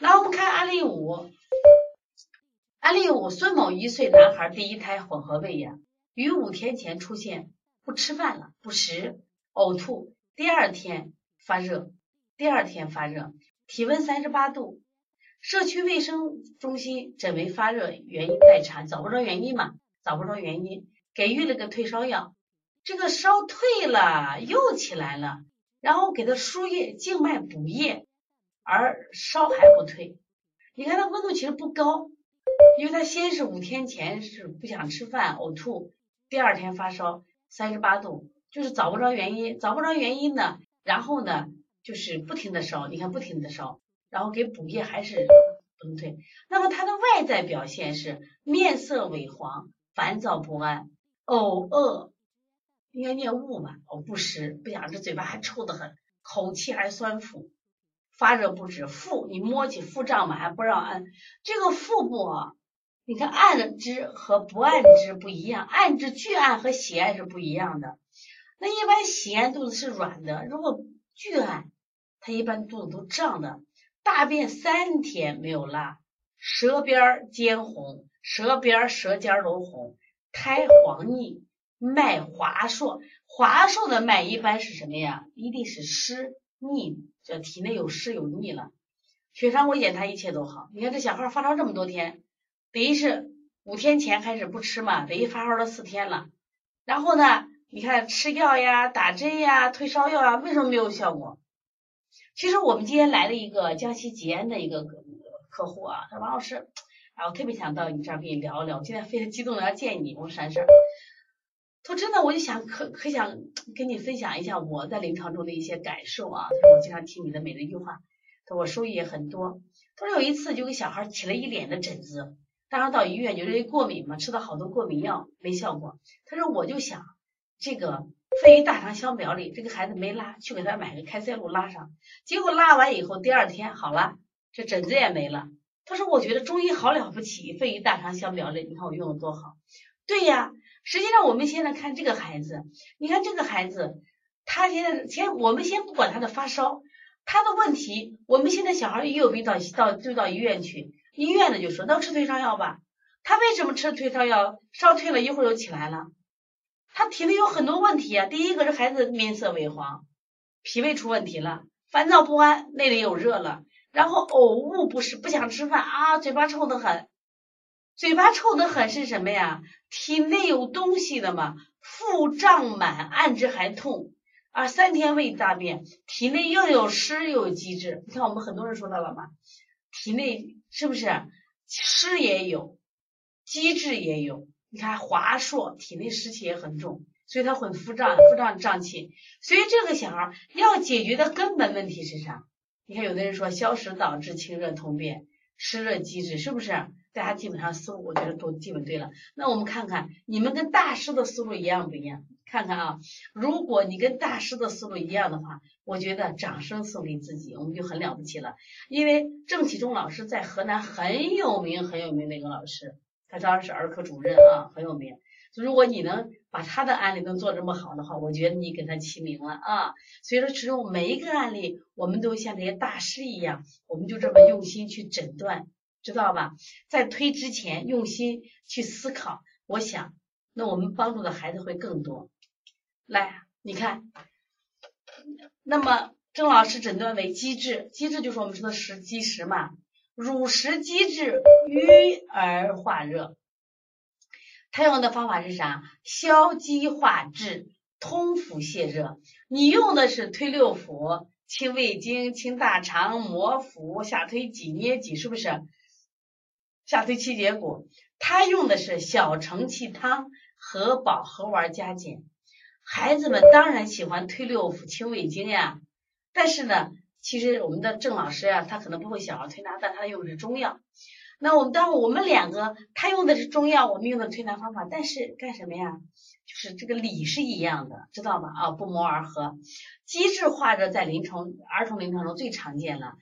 来，我们看案例五。案例五：孙某一岁男孩第一胎混合喂养，于五天前出现不吃饭了、不食、呕吐，第二天发热，第二天发热，体温三十八度，社区卫生中心诊为发热原因待查，找不着原因嘛，找不着原因，给予了个退烧药，这个烧退了又起来了，然后给他输液静脉补液，而烧还不退，你看他温度其实不高。因为他先是五天前是不想吃饭呕吐，第二天发烧三十八度，就是找不着原因，找不着原因呢，然后呢就是不停的烧，你看不停的烧，然后给补液还是不能退。那么他的外在表现是面色萎黄、烦躁不安、呕恶，应该念恶吧，呕不食，不想吃，嘴巴还臭得很，口气还酸腐，发热不止，腹你摸起腹胀满还不让按，这个腹部啊。你看按之和不按之不一样，按之巨按和喜按是不一样的。那一般喜按肚子是软的，如果巨按，它一般肚子都胀的。大便三天没有拉，舌边尖红，舌边舌尖都红，苔黄腻，脉滑数，滑数的脉一般是什么呀？一定是湿腻，这体内有湿有腻了。血常规检查一切都好。你看这小孩发烧这么多天。等于是五天前开始不吃嘛，等于发烧了四天了。然后呢，你看吃药呀、打针呀、退烧药啊，为什么没有效果？其实我们今天来了一个江西吉安的一个客户啊，他说王老师，啊，我特别想到你这儿跟你聊一聊，我今天非常激动的要见你，我说啥事？说真的，我就想可可想跟你分享一下我在临床中的一些感受啊。他说我经常听你的每一句话，他说我收益也很多。他说有一次就给小孩起了一脸的疹子。当时到医院就是过敏嘛，吃了好多过敏药没效果。他说我就想这个肺大肠相表里这个孩子没拉，去给他买个开塞露拉上。结果拉完以后第二天好了，这疹子也没了。他说我觉得中医好了不起，肺与大肠相表里，你看我用的多好。对呀，实际上我们现在看这个孩子，你看这个孩子，他现在先我们先不管他的发烧，他的问题，我们现在小孩一有病到到就到医院去。医院的就说那吃退烧药吧？他为什么吃退烧药？烧退了一会儿又起来了。他体内有很多问题啊。第一个是孩子面色萎黄，脾胃出问题了，烦躁不安，内里有热了，然后呕恶不食，不想吃饭啊，嘴巴臭得很。嘴巴臭得很是什么呀？体内有东西的嘛，腹胀满，按肢还痛啊，三天未大便，体内又有湿又有积滞。你看我们很多人说到了吗？体内。是不是湿也有，积滞也有？你看华硕体内湿气也很重，所以他会腹胀，腹胀胀气。所以这个小孩要解决的根本问题是啥？你看有的人说消食导致清热通便，湿热积滞，是不是？大家基本上思路我觉得都基本对了。那我们看看你们跟大师的思路一样不一样？看看啊，如果你跟大师的思路一样的话，我觉得掌声送给自己，我们就很了不起了。因为郑启忠老师在河南很有名，很有名的一个老师，他当时是儿科主任啊，很有名。如果你能把他的案例能做这么好的话，我觉得你跟他齐名了啊。所以说，其实每一个案例，我们都像这些大师一样，我们就这么用心去诊断，知道吧？在推之前用心去思考，我想，那我们帮助的孩子会更多。来，你看，那么郑老师诊断为积滞，积滞就是我们说的食积食嘛，乳食积滞瘀而化热。他用的方法是啥？消积化滞，通腑泻热。你用的是推六腑、清胃经、清大肠、摩腹、下推挤、捏脊，是不是？下推七节骨。他用的是小承气汤、合保和丸加减。孩子们当然喜欢推六腑、清胃经呀，但是呢，其实我们的郑老师呀，他可能不会小儿推拿，但他用的是中药。那我们当我们两个，他用的是中药，我们用的推拿方法，但是干什么呀？就是这个理是一样的，知道吧？啊，不谋而合。机制化热在临床儿童临床中最常见了。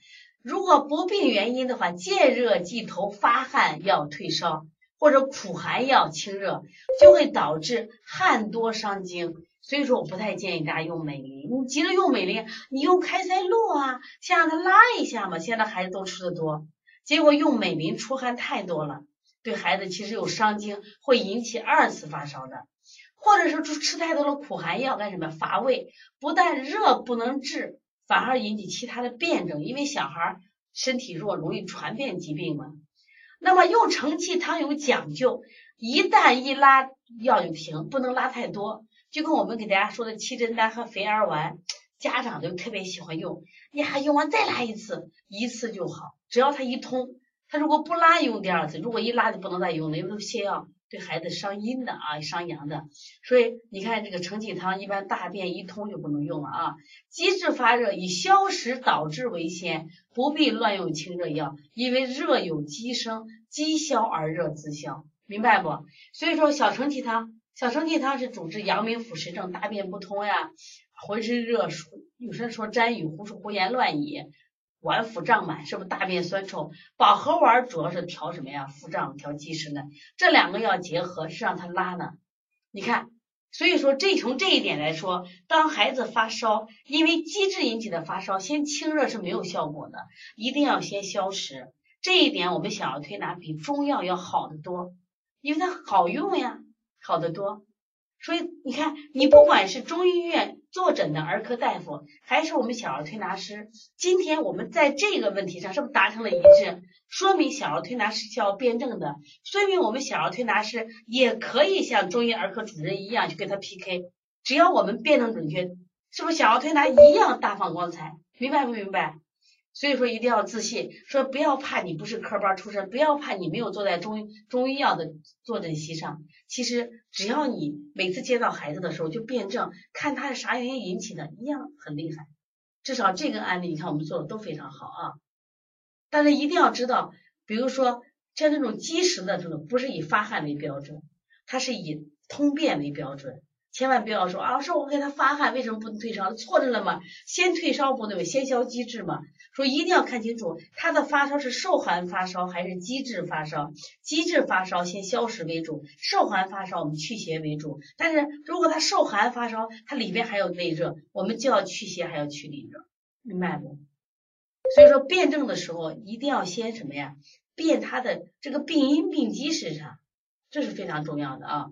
如果不病原因的话，见热即头发汗要退烧，或者苦寒要清热，就会导致汗多伤精。所以说，我不太建议大家用美林。你急着用美林，你用开塞露啊，先让他拉一下嘛。现在孩子都吃的多，结果用美林出汗太多了，对孩子其实有伤精，会引起二次发烧的。或者是吃太多的苦寒药干什么？乏味，不但热不能治，反而引起其他的辩证。因为小孩身体弱，容易传变疾病嘛。那么用承气汤有讲究，一旦一拉药就停，不能拉太多。就跟我们给大家说的七珍丹和肥儿丸，家长都特别喜欢用。呀，用完再拉一次，一次就好。只要他一通，他如果不拉用第二次，如果一拉就不能再用了，因为都泻药。对孩子伤阴的啊，伤阳的，所以你看这个承气汤一般大便一通就不能用了啊。积滞发热以消食导滞为先，不必乱用清热药，因为热有积生，积消而热自消，明白不？所以说小承气汤，小承气汤是主治阳明腑实症，大便不通呀，浑身热，有时说沾雨胡说胡言乱语。脘腹胀满是不是大便酸臭？保和丸主要是调什么呀？腹胀、调积食的，这两个要结合是让他拉呢。你看，所以说这从这一点来说，当孩子发烧，因为积滞引起的发烧，先清热是没有效果的，一定要先消食。这一点我们小儿推拿比中药要好得多，因为它好用呀，好得多。所以你看，你不管是中医院。坐诊的儿科大夫还是我们小儿推拿师，今天我们在这个问题上是不是达成了一致？说明小儿推拿师需要辩证的，说明我们小儿推拿师也可以像中医儿科主任一样去跟他 PK。只要我们辩证准确，是不是小儿推拿一样大放光彩？明白不明白？所以说一定要自信，说不要怕你不是科班出身，不要怕你没有坐在中中医药的坐诊席上。其实只要你每次接到孩子的时候就辩证，看他是啥原因引起的，一样很厉害。至少这个案例你看我们做的都非常好啊。但是一定要知道，比如说像这种积食的这种，不是以发汗为标准，它是以通便为标准。千万不要说啊，老师我给他发汗，为什么不能退烧？错着了吗？先退烧不对，先消积滞嘛。说一定要看清楚，他的发烧是受寒发烧还是积滞发烧？积滞发烧先消食为主，受寒发烧我们祛邪为主。但是如果他受寒发烧，他里边还有内热，我们就要祛邪还要去里热，明白不？所以说辩证的时候一定要先什么呀？辨他的这个病因病机是啥，这是非常重要的啊。